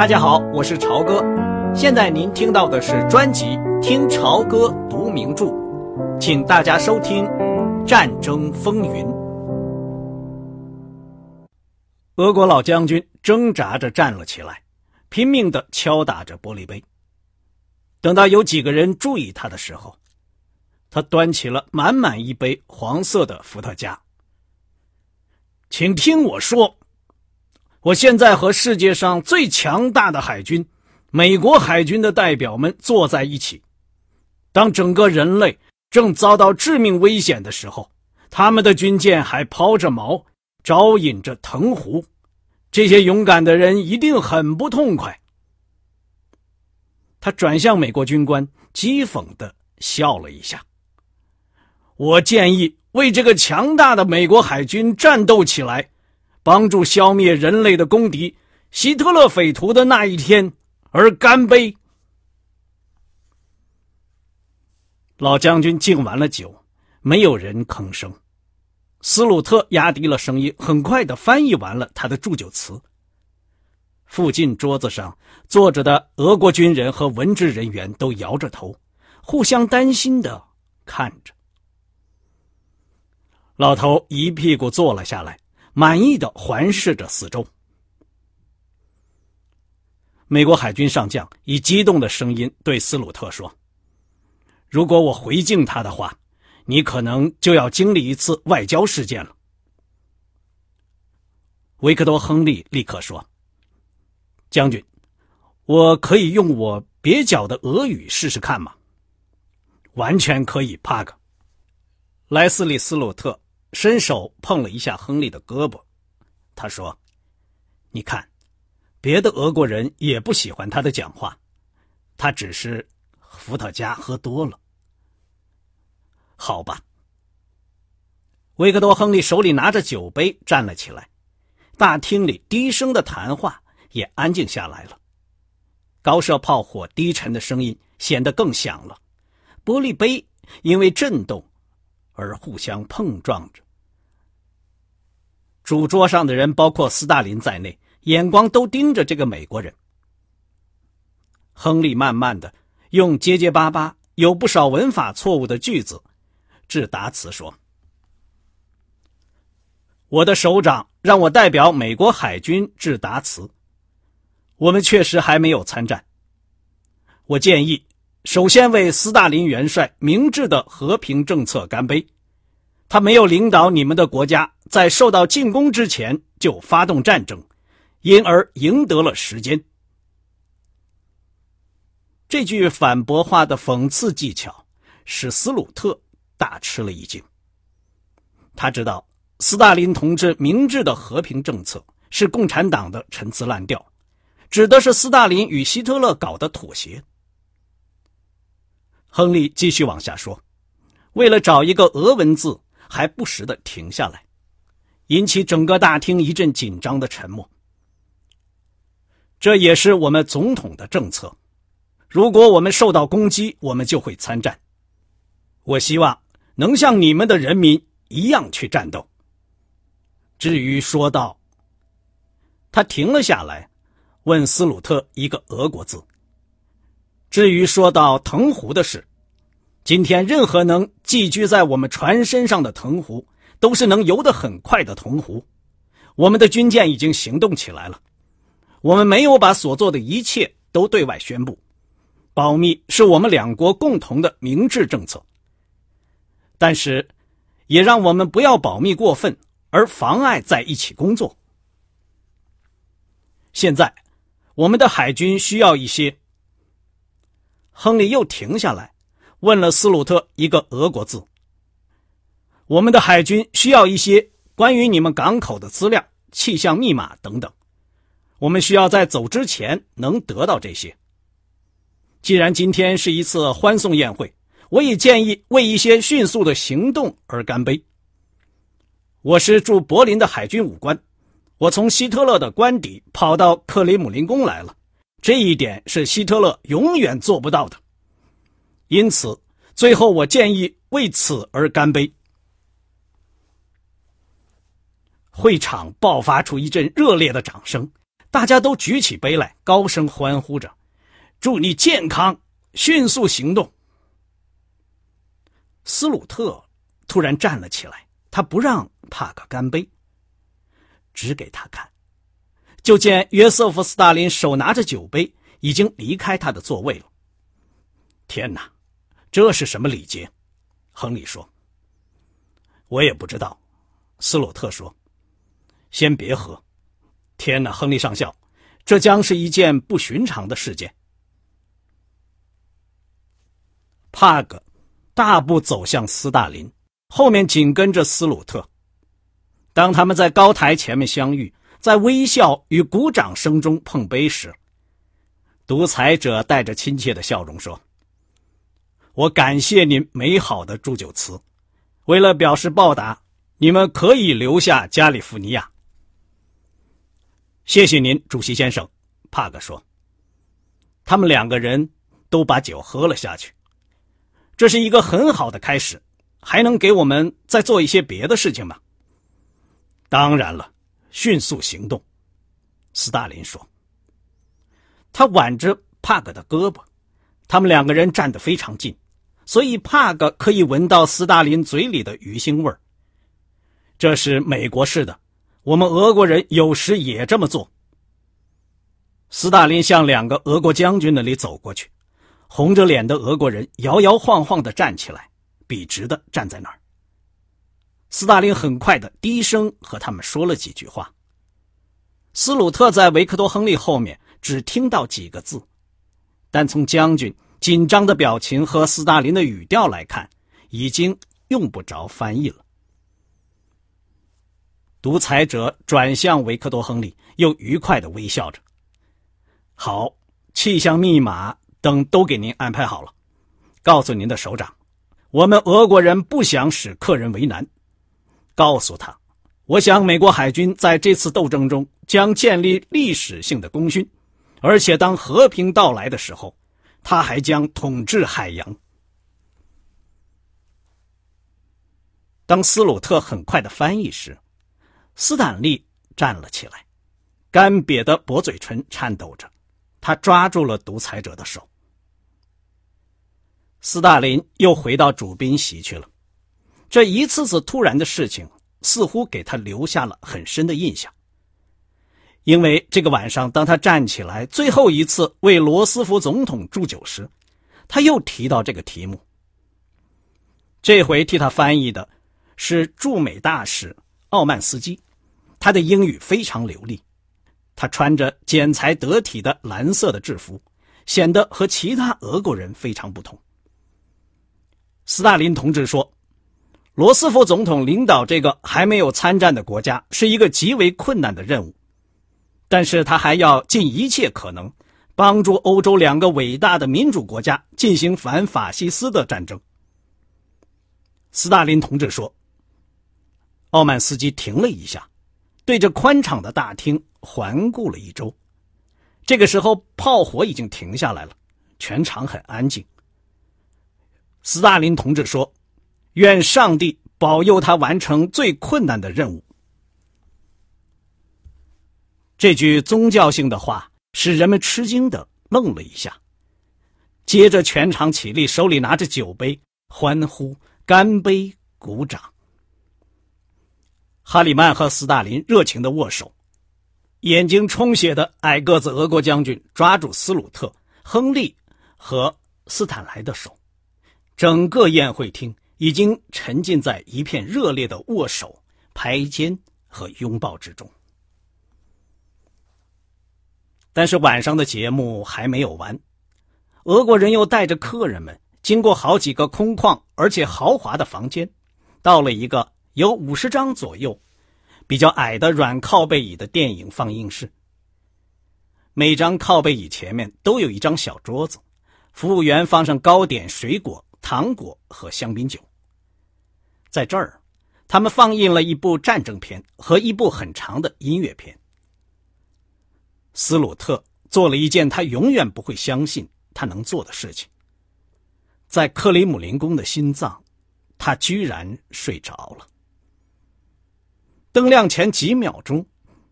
大家好，我是朝哥。现在您听到的是专辑《听朝歌读名著》，请大家收听《战争风云》。俄国老将军挣扎着站了起来，拼命地敲打着玻璃杯。等到有几个人注意他的时候，他端起了满满一杯黄色的伏特加。请听我说。我现在和世界上最强大的海军——美国海军的代表们坐在一起。当整个人类正遭到致命危险的时候，他们的军舰还抛着锚，招引着藤壶。这些勇敢的人一定很不痛快。他转向美国军官，讥讽的笑了一下。我建议为这个强大的美国海军战斗起来。帮助消灭人类的公敌希特勒匪徒的那一天而干杯。老将军敬完了酒，没有人吭声。斯鲁特压低了声音，很快的翻译完了他的祝酒词。附近桌子上坐着的俄国军人和文职人员都摇着头，互相担心的看着。老头一屁股坐了下来。满意的环视着四周。美国海军上将以激动的声音对斯鲁特说：“如果我回敬他的话，你可能就要经历一次外交事件了。”维克多·亨利立刻说：“将军，我可以用我蹩脚的俄语试试看吗？”“完全可以，帕克。”莱斯利·斯鲁特。伸手碰了一下亨利的胳膊，他说：“你看，别的俄国人也不喜欢他的讲话，他只是伏特加喝多了。好吧。”维克多·亨利手里拿着酒杯站了起来，大厅里低声的谈话也安静下来了，高射炮火低沉的声音显得更响了，玻璃杯因为震动。而互相碰撞着。主桌上的人，包括斯大林在内，眼光都盯着这个美国人。亨利慢慢的用结结巴巴、有不少文法错误的句子致答词说：“我的首长让我代表美国海军致答词。我们确实还没有参战。我建议。”首先为斯大林元帅明智的和平政策干杯。他没有领导你们的国家在受到进攻之前就发动战争，因而赢得了时间。这句反驳话的讽刺技巧使斯鲁特大吃了一惊。他知道斯大林同志明智的和平政策是共产党的陈词滥调，指的是斯大林与希特勒搞的妥协。亨利继续往下说：“为了找一个俄文字，还不时的停下来，引起整个大厅一阵紧张的沉默。这也是我们总统的政策。如果我们受到攻击，我们就会参战。我希望能像你们的人民一样去战斗。至于说到……”他停了下来，问斯鲁特一个俄国字。至于说到藤壶的事，今天任何能寄居在我们船身上的藤壶，都是能游得很快的铜壶。我们的军舰已经行动起来了。我们没有把所做的一切都对外宣布，保密是我们两国共同的明智政策。但是，也让我们不要保密过分，而妨碍在一起工作。现在，我们的海军需要一些。亨利又停下来，问了斯鲁特一个俄国字。我们的海军需要一些关于你们港口的资料、气象密码等等。我们需要在走之前能得到这些。既然今天是一次欢送宴会，我也建议为一些迅速的行动而干杯。我是驻柏林的海军武官，我从希特勒的官邸跑到克里姆林宫来了。这一点是希特勒永远做不到的，因此，最后我建议为此而干杯。会场爆发出一阵热烈的掌声，大家都举起杯来，高声欢呼着：“祝你健康，迅速行动。”斯鲁特突然站了起来，他不让帕克干杯，指给他看。就见约瑟夫·斯大林手拿着酒杯，已经离开他的座位了。天哪，这是什么礼节？亨利说：“我也不知道。”斯鲁特说：“先别喝。”天哪，亨利上校，这将是一件不寻常的事件。帕格大步走向斯大林，后面紧跟着斯鲁特。当他们在高台前面相遇。在微笑与鼓掌声中碰杯时，独裁者带着亲切的笑容说：“我感谢您美好的祝酒词。为了表示报答，你们可以留下加利福尼亚。”谢谢您，主席先生。”帕克说。他们两个人都把酒喝了下去。这是一个很好的开始，还能给我们再做一些别的事情吗？当然了。迅速行动，斯大林说。他挽着帕格的胳膊，他们两个人站得非常近，所以帕格可以闻到斯大林嘴里的鱼腥味儿。这是美国式的，我们俄国人有时也这么做。斯大林向两个俄国将军那里走过去，红着脸的俄国人摇摇晃晃地站起来，笔直地站在那儿。斯大林很快的低声和他们说了几句话。斯鲁特在维克多·亨利后面只听到几个字，但从将军紧张的表情和斯大林的语调来看，已经用不着翻译了。独裁者转向维克多·亨利，又愉快的微笑着：“好，气象密码等都给您安排好了。告诉您的首长，我们俄国人不想使客人为难。”告诉他，我想美国海军在这次斗争中将建立历史性的功勋，而且当和平到来的时候，他还将统治海洋。当斯鲁特很快的翻译时，斯坦利站了起来，干瘪的薄嘴唇颤抖着，他抓住了独裁者的手。斯大林又回到主宾席去了。这一次次突然的事情，似乎给他留下了很深的印象。因为这个晚上，当他站起来最后一次为罗斯福总统祝酒时，他又提到这个题目。这回替他翻译的是驻美大使奥曼斯基，他的英语非常流利。他穿着剪裁得体的蓝色的制服，显得和其他俄国人非常不同。斯大林同志说。罗斯福总统领导这个还没有参战的国家是一个极为困难的任务，但是他还要尽一切可能帮助欧洲两个伟大的民主国家进行反法西斯的战争。斯大林同志说。奥曼斯基停了一下，对着宽敞的大厅环顾了一周。这个时候，炮火已经停下来了，全场很安静。斯大林同志说。愿上帝保佑他完成最困难的任务。这句宗教性的话使人们吃惊的愣了一下，接着全场起立，手里拿着酒杯，欢呼、干杯、鼓掌。哈里曼和斯大林热情的握手，眼睛充血的矮个子俄国将军抓住斯鲁特、亨利和斯坦莱的手，整个宴会厅。已经沉浸在一片热烈的握手、拍肩和拥抱之中。但是晚上的节目还没有完，俄国人又带着客人们经过好几个空旷而且豪华的房间，到了一个有五十张左右、比较矮的软靠背椅的电影放映室。每张靠背椅前面都有一张小桌子，服务员放上糕点、水果、糖果和香槟酒。在这儿，他们放映了一部战争片和一部很长的音乐片。斯鲁特做了一件他永远不会相信他能做的事情。在克里姆林宫的心脏，他居然睡着了。灯亮前几秒钟，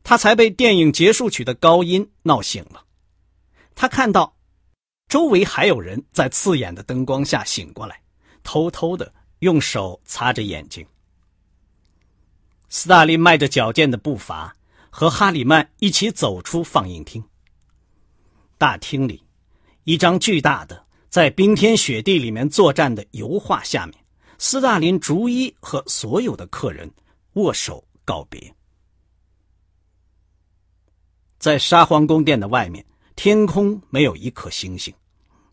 他才被电影结束曲的高音闹醒了。他看到周围还有人在刺眼的灯光下醒过来，偷偷的用手擦着眼睛。斯大林迈着矫健的步伐，和哈里曼一起走出放映厅。大厅里，一张巨大的在冰天雪地里面作战的油画下面，斯大林逐一和所有的客人握手告别。在沙皇宫殿的外面，天空没有一颗星星，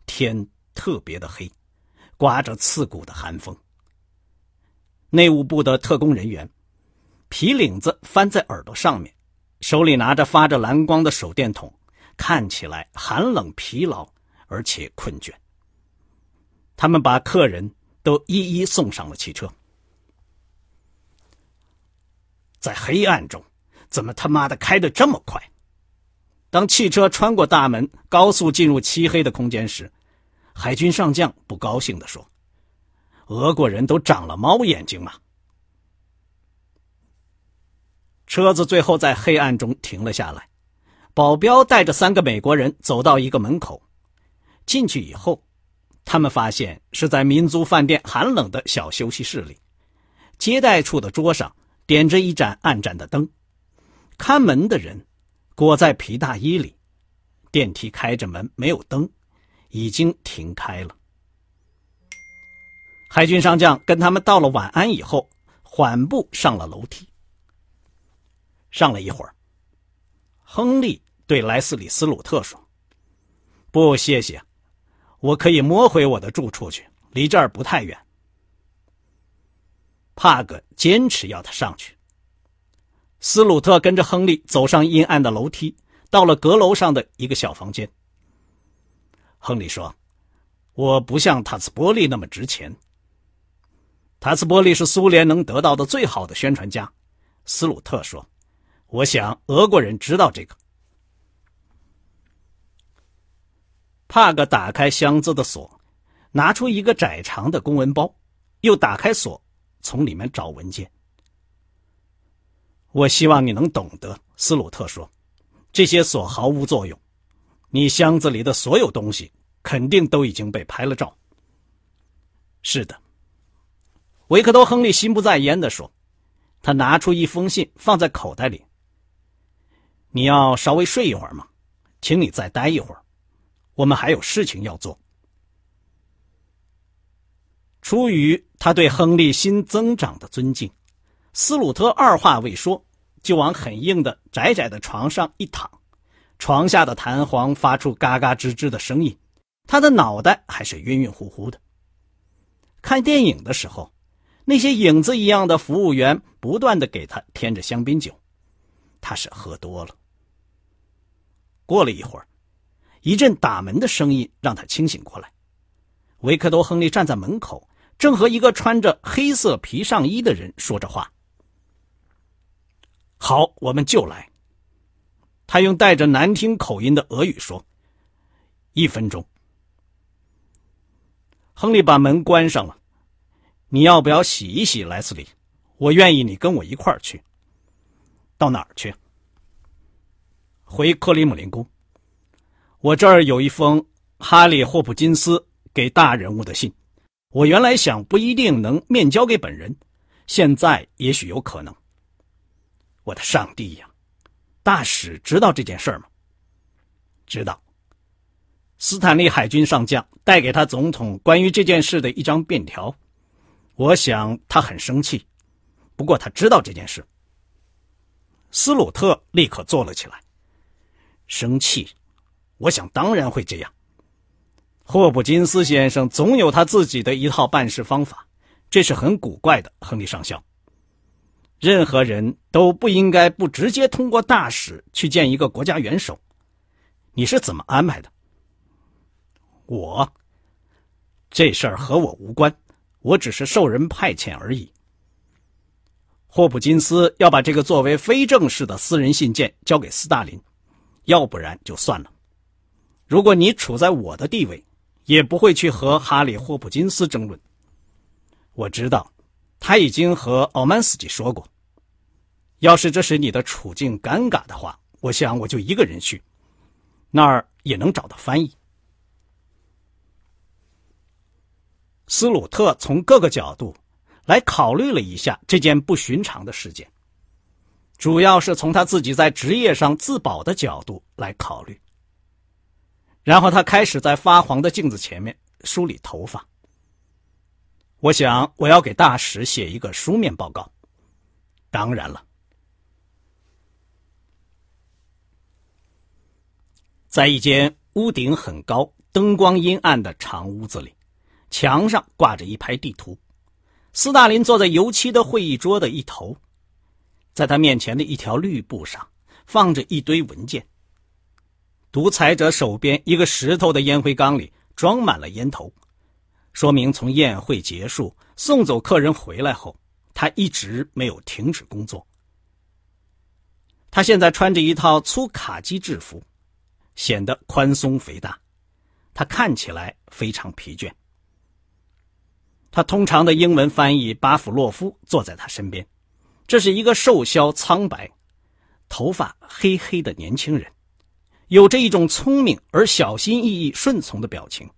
天特别的黑，刮着刺骨的寒风。内务部的特工人员，皮领子翻在耳朵上面，手里拿着发着蓝光的手电筒，看起来寒冷、疲劳而且困倦。他们把客人都一一送上了汽车。在黑暗中，怎么他妈的开得这么快？当汽车穿过大门，高速进入漆黑的空间时，海军上将不高兴地说：“俄国人都长了猫眼睛吗？”车子最后在黑暗中停了下来，保镖带着三个美国人走到一个门口，进去以后，他们发现是在民族饭店寒冷的小休息室里，接待处的桌上点着一盏暗盏的灯，看门的人。裹在皮大衣里，电梯开着门，没有灯，已经停开了。海军上将跟他们道了晚安以后，缓步上了楼梯。上了一会儿，亨利对莱斯里斯鲁特说：“不，谢谢，我可以摸回我的住处去，离这儿不太远。”帕格坚持要他上去。斯鲁特跟着亨利走上阴暗的楼梯，到了阁楼上的一个小房间。亨利说：“我不像塔斯波利那么值钱。塔斯波利是苏联能得到的最好的宣传家。”斯鲁特说：“我想俄国人知道这个。”帕格打开箱子的锁，拿出一个窄长的公文包，又打开锁，从里面找文件。我希望你能懂得，斯鲁特说：“这些锁毫无作用，你箱子里的所有东西肯定都已经被拍了照。”是的，维克多·亨利心不在焉地说：“他拿出一封信放在口袋里。你要稍微睡一会儿吗？请你再待一会儿，我们还有事情要做。”出于他对亨利新增长的尊敬。斯鲁特二话未说，就往很硬的窄窄的床上一躺，床下的弹簧发出嘎嘎吱吱的声音，他的脑袋还是晕晕乎乎的。看电影的时候，那些影子一样的服务员不断的给他添着香槟酒，他是喝多了。过了一会儿，一阵打门的声音让他清醒过来，维克多·亨利站在门口，正和一个穿着黑色皮上衣的人说着话。好，我们就来。他用带着难听口音的俄语说：“一分钟。”亨利把门关上了。你要不要洗一洗，莱斯利？我愿意你跟我一块儿去。到哪儿去？回克里姆林宫。我这儿有一封哈里·霍普金斯给大人物的信。我原来想不一定能面交给本人，现在也许有可能。我的上帝呀！大使知道这件事吗？知道。斯坦利海军上将带给他总统关于这件事的一张便条。我想他很生气，不过他知道这件事。斯鲁特立刻坐了起来。生气？我想当然会这样。霍普金斯先生总有他自己的一套办事方法，这是很古怪的，亨利上校。任何人都不应该不直接通过大使去见一个国家元首。你是怎么安排的？我这事儿和我无关，我只是受人派遣而已。霍普金斯要把这个作为非正式的私人信件交给斯大林，要不然就算了。如果你处在我的地位，也不会去和哈里·霍普金斯争论。我知道。他已经和奥曼斯基说过，要是这使你的处境尴尬的话，我想我就一个人去，那儿也能找到翻译。斯鲁特从各个角度来考虑了一下这件不寻常的事件，主要是从他自己在职业上自保的角度来考虑。然后他开始在发黄的镜子前面梳理头发。我想我要给大使写一个书面报告。当然了，在一间屋顶很高、灯光阴暗的长屋子里。墙上挂着一排地图，斯大林坐在油漆的会议桌的一头，在他面前的一条绿布上放着一堆文件。独裁者手边一个石头的烟灰缸里装满了烟头，说明从宴会结束、送走客人回来后，他一直没有停止工作。他现在穿着一套粗卡其制服，显得宽松肥大，他看起来非常疲倦。他通常的英文翻译巴甫洛夫坐在他身边，这是一个瘦削、苍白、头发黑黑的年轻人，有着一种聪明而小心翼翼、顺从的表情。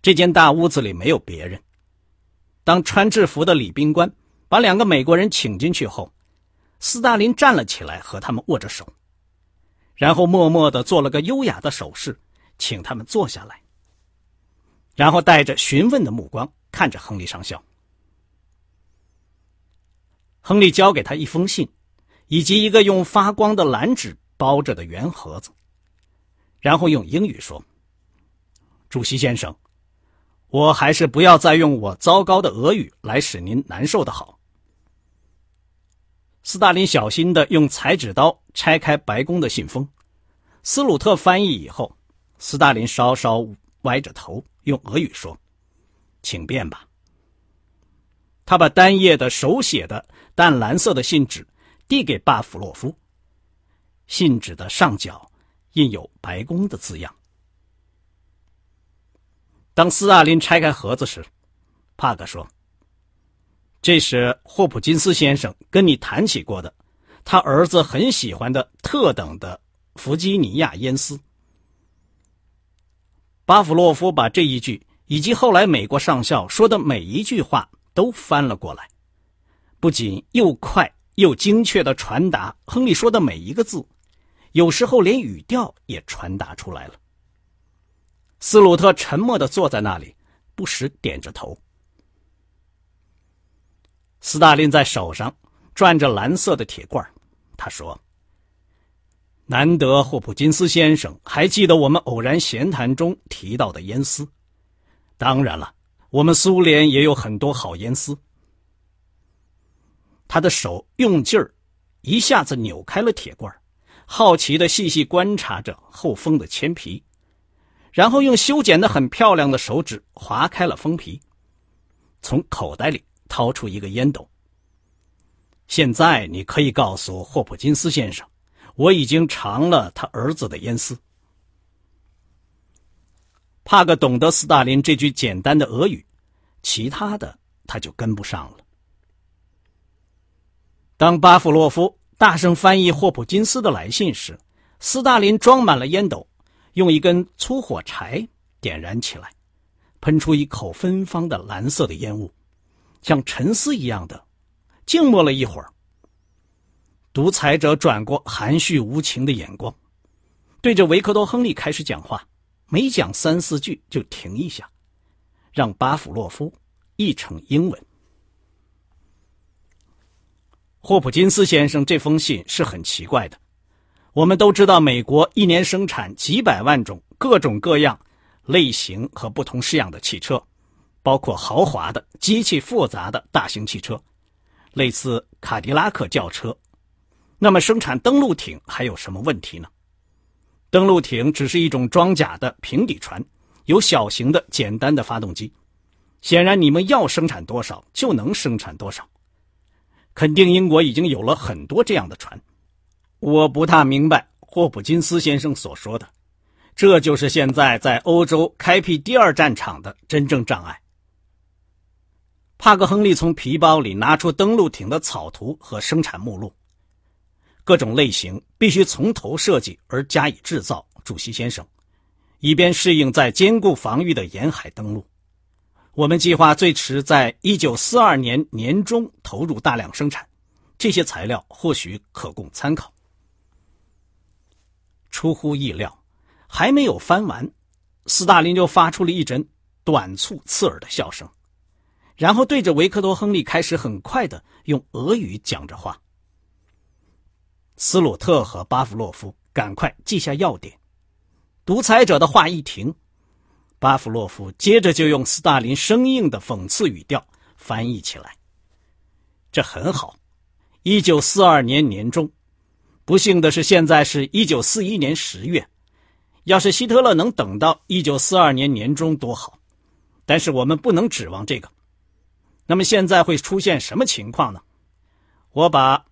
这间大屋子里没有别人。当穿制服的礼宾官把两个美国人请进去后，斯大林站了起来和他们握着手，然后默默地做了个优雅的手势，请他们坐下来。然后带着询问的目光看着亨利上校。亨利交给他一封信，以及一个用发光的蓝纸包着的圆盒子，然后用英语说：“主席先生，我还是不要再用我糟糕的俄语来使您难受的好。”斯大林小心的用裁纸刀拆开白宫的信封，斯鲁特翻译以后，斯大林稍稍歪着头。用俄语说：“请便吧。”他把单页的手写的淡蓝色的信纸递给巴甫洛夫，信纸的上角印有“白宫”的字样。当斯大林拆开盒子时，帕格说：“这是霍普金斯先生跟你谈起过的，他儿子很喜欢的特等的弗吉尼亚烟丝。”巴甫洛夫把这一句以及后来美国上校说的每一句话都翻了过来，不仅又快又精确的传达亨利说的每一个字，有时候连语调也传达出来了。斯鲁特沉默的坐在那里，不时点着头。斯大林在手上转着蓝色的铁罐，他说。难得霍普金斯先生还记得我们偶然闲谈中提到的烟丝。当然了，我们苏联也有很多好烟丝。他的手用劲儿，一下子扭开了铁罐，好奇的细细观察着后封的铅皮，然后用修剪的很漂亮的手指划开了封皮，从口袋里掏出一个烟斗。现在你可以告诉霍普金斯先生。我已经尝了他儿子的烟丝。帕格懂得斯大林这句简单的俄语，其他的他就跟不上了。当巴甫洛夫大声翻译霍普金斯的来信时，斯大林装满了烟斗，用一根粗火柴点燃起来，喷出一口芬芳的蓝色的烟雾，像沉思一样的静默了一会儿。独裁者转过含蓄无情的眼光，对着维克多·亨利开始讲话，每讲三四句就停一下，让巴甫洛夫译成英文。霍普金斯先生这封信是很奇怪的。我们都知道，美国一年生产几百万种各种各样类型和不同式样的汽车，包括豪华的、机器复杂的大型汽车，类似卡迪拉克轿车。那么，生产登陆艇还有什么问题呢？登陆艇只是一种装甲的平底船，有小型的、简单的发动机。显然，你们要生产多少就能生产多少。肯定英国已经有了很多这样的船。我不大明白霍普金斯先生所说的，这就是现在在欧洲开辟第二战场的真正障碍。帕克·亨利从皮包里拿出登陆艇的草图和生产目录，各种类型必须从头设计而加以制造。主席先生，以便适应在坚固防御的沿海登陆，我们计划最迟在一九四二年年中投入大量生产。这些材料或许可供参考。出乎意料，还没有翻完，斯大林就发出了一阵短促刺耳的笑声。然后对着维克多·亨利开始很快的用俄语讲着话。斯鲁特和巴甫洛夫赶快记下要点。独裁者的话一停，巴甫洛夫接着就用斯大林生硬的讽刺语调翻译起来。这很好。一九四二年年中，不幸的是，现在是一九四一年十月。要是希特勒能等到一九四二年年中多好，但是我们不能指望这个。那么现在会出现什么情况呢？我把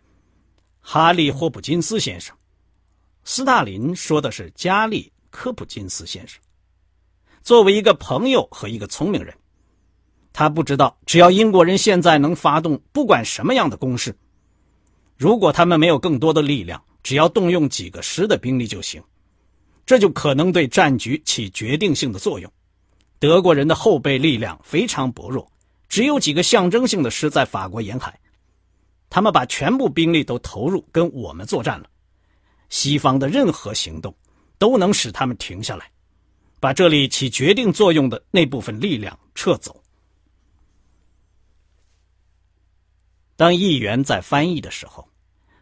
哈利·霍普金斯先生，斯大林说的是加利·科普金斯先生，作为一个朋友和一个聪明人，他不知道，只要英国人现在能发动不管什么样的攻势，如果他们没有更多的力量，只要动用几个师的兵力就行，这就可能对战局起决定性的作用。德国人的后备力量非常薄弱。只有几个象征性的师在法国沿海，他们把全部兵力都投入跟我们作战了。西方的任何行动都能使他们停下来，把这里起决定作用的那部分力量撤走。当议员在翻译的时候，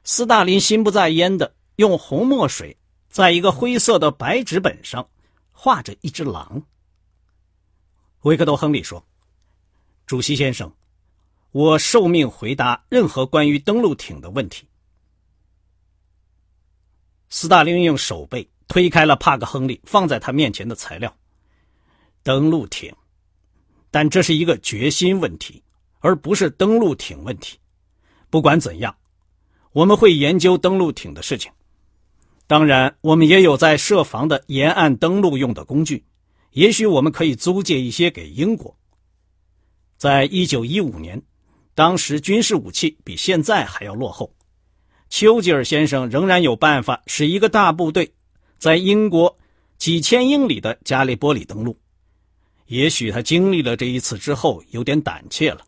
斯大林心不在焉的用红墨水在一个灰色的白纸本上画着一只狼。维克多·亨利说。主席先生，我受命回答任何关于登陆艇的问题。斯大林用手背推开了帕克·亨利放在他面前的材料。登陆艇，但这是一个决心问题，而不是登陆艇问题。不管怎样，我们会研究登陆艇的事情。当然，我们也有在设防的沿岸登陆用的工具，也许我们可以租借一些给英国。在一九一五年，当时军事武器比现在还要落后。丘吉尔先生仍然有办法使一个大部队在英国几千英里的加利波里登陆。也许他经历了这一次之后有点胆怯了，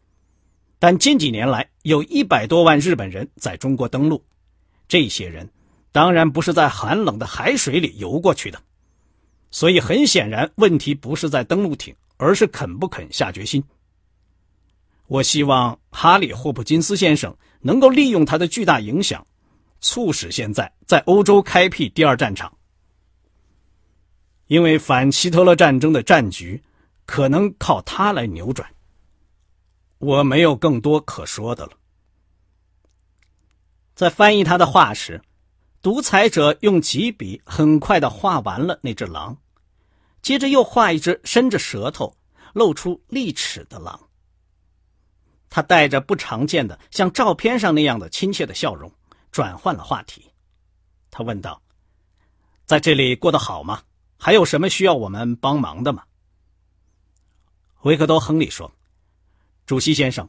但近几年来有一百多万日本人在中国登陆，这些人当然不是在寒冷的海水里游过去的，所以很显然问题不是在登陆艇，而是肯不肯下决心。我希望哈里·霍普金斯先生能够利用他的巨大影响，促使现在在欧洲开辟第二战场，因为反希特勒战争的战局可能靠他来扭转。我没有更多可说的了。在翻译他的话时，独裁者用几笔很快的画完了那只狼，接着又画一只伸着舌头、露出利齿的狼。他带着不常见的、像照片上那样的亲切的笑容，转换了话题。他问道：“在这里过得好吗？还有什么需要我们帮忙的吗？”维克多·亨利说：“主席先生，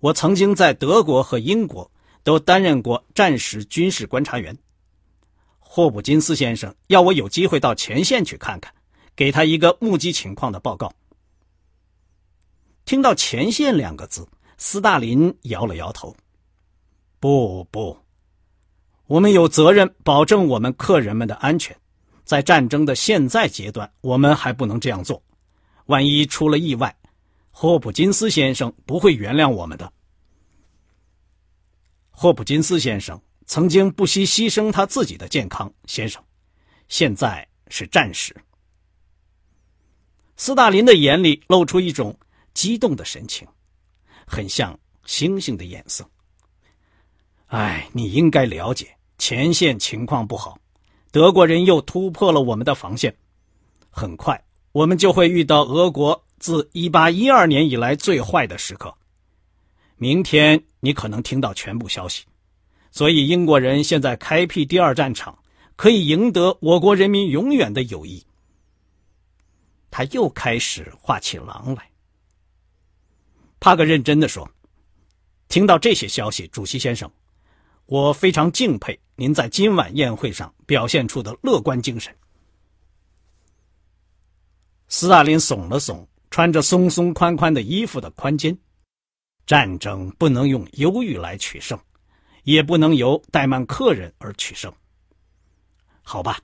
我曾经在德国和英国都担任过战时军事观察员。霍普金斯先生要我有机会到前线去看看，给他一个目击情况的报告。”听到“前线”两个字。斯大林摇了摇头：“不不，我们有责任保证我们客人们的安全。在战争的现在阶段，我们还不能这样做。万一出了意外，霍普金斯先生不会原谅我们的。霍普金斯先生曾经不惜牺牲他自己的健康，先生，现在是战时。”斯大林的眼里露出一种激动的神情。很像星星的颜色。哎，你应该了解，前线情况不好，德国人又突破了我们的防线，很快我们就会遇到俄国自一八一二年以来最坏的时刻。明天你可能听到全部消息，所以英国人现在开辟第二战场，可以赢得我国人民永远的友谊。他又开始画起狼来。帕格认真的说：“听到这些消息，主席先生，我非常敬佩您在今晚宴会上表现出的乐观精神。”斯大林耸了耸穿着松松宽宽的衣服的宽肩。战争不能用忧郁来取胜，也不能由怠慢客人而取胜。好吧，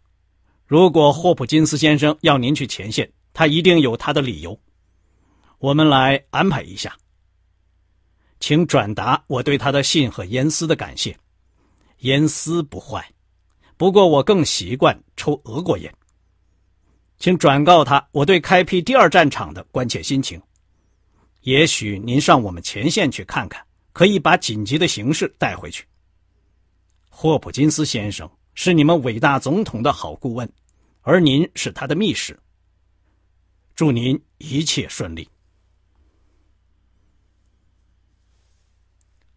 如果霍普金斯先生要您去前线，他一定有他的理由。我们来安排一下，请转达我对他的信和烟丝的感谢。烟丝不坏，不过我更习惯抽俄国烟。请转告他我对开辟第二战场的关切心情。也许您上我们前线去看看，可以把紧急的形势带回去。霍普金斯先生是你们伟大总统的好顾问，而您是他的密使。祝您一切顺利。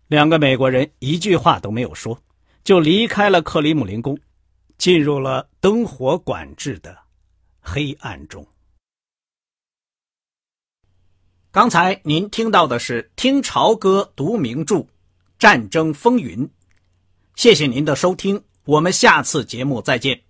两个美国人一句话都没有说，就离开了克里姆林宫，进入了灯火管制的黑暗中。刚才您听到的是《听潮歌读名著：战争风云》，谢谢您的收听，我们下次节目再见。